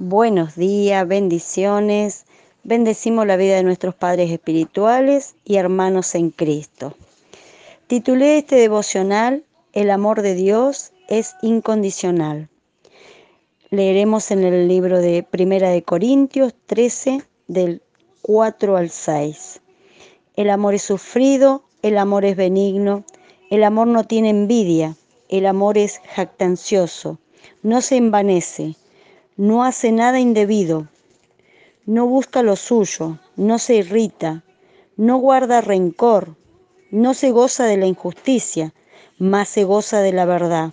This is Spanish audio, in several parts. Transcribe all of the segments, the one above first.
Buenos días, bendiciones. Bendecimos la vida de nuestros padres espirituales y hermanos en Cristo. Titulé este devocional El amor de Dios es incondicional. Leeremos en el libro de Primera de Corintios 13 del 4 al 6. El amor es sufrido, el amor es benigno, el amor no tiene envidia, el amor es jactancioso, no se envanece no hace nada indebido, no busca lo suyo, no se irrita, no guarda rencor, no se goza de la injusticia, más se goza de la verdad.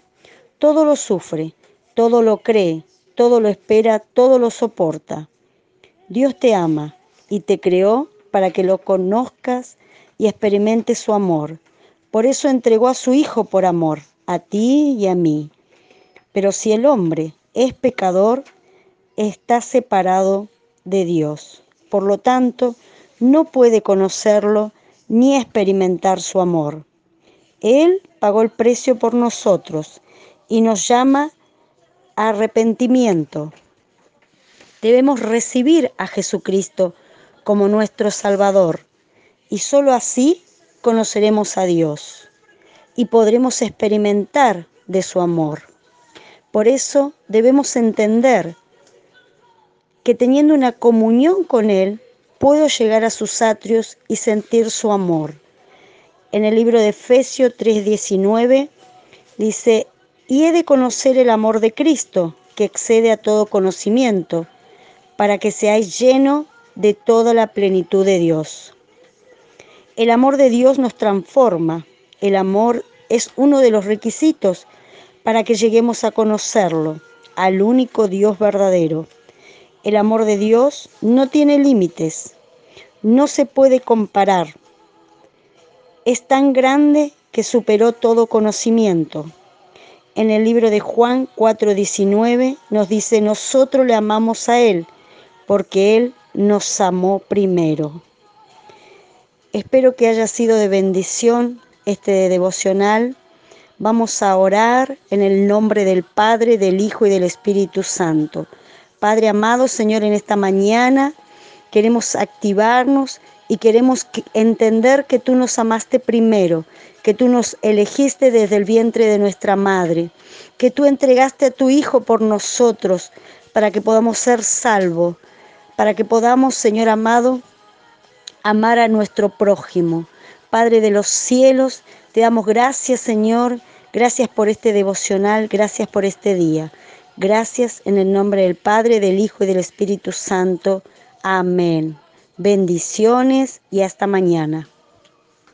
Todo lo sufre, todo lo cree, todo lo espera, todo lo soporta. Dios te ama y te creó para que lo conozcas y experimentes su amor. Por eso entregó a su Hijo por amor, a ti y a mí. Pero si el hombre es pecador, está separado de Dios. Por lo tanto, no puede conocerlo ni experimentar su amor. Él pagó el precio por nosotros y nos llama a arrepentimiento. Debemos recibir a Jesucristo como nuestro Salvador y sólo así conoceremos a Dios y podremos experimentar de su amor. Por eso debemos entender que teniendo una comunión con Él, puedo llegar a sus atrios y sentir su amor. En el libro de Efesios 3:19 dice, y he de conocer el amor de Cristo, que excede a todo conocimiento, para que seáis lleno de toda la plenitud de Dios. El amor de Dios nos transforma. El amor es uno de los requisitos para que lleguemos a conocerlo, al único Dios verdadero. El amor de Dios no tiene límites, no se puede comparar. Es tan grande que superó todo conocimiento. En el libro de Juan 4:19 nos dice, nosotros le amamos a Él porque Él nos amó primero. Espero que haya sido de bendición este devocional Vamos a orar en el nombre del Padre, del Hijo y del Espíritu Santo. Padre amado, Señor, en esta mañana queremos activarnos y queremos entender que tú nos amaste primero, que tú nos elegiste desde el vientre de nuestra madre, que tú entregaste a tu Hijo por nosotros para que podamos ser salvos, para que podamos, Señor amado, amar a nuestro prójimo. Padre de los cielos, te damos gracias, Señor, Gracias por este devocional, gracias por este día. Gracias en el nombre del Padre, del Hijo y del Espíritu Santo. Amén. Bendiciones y hasta mañana.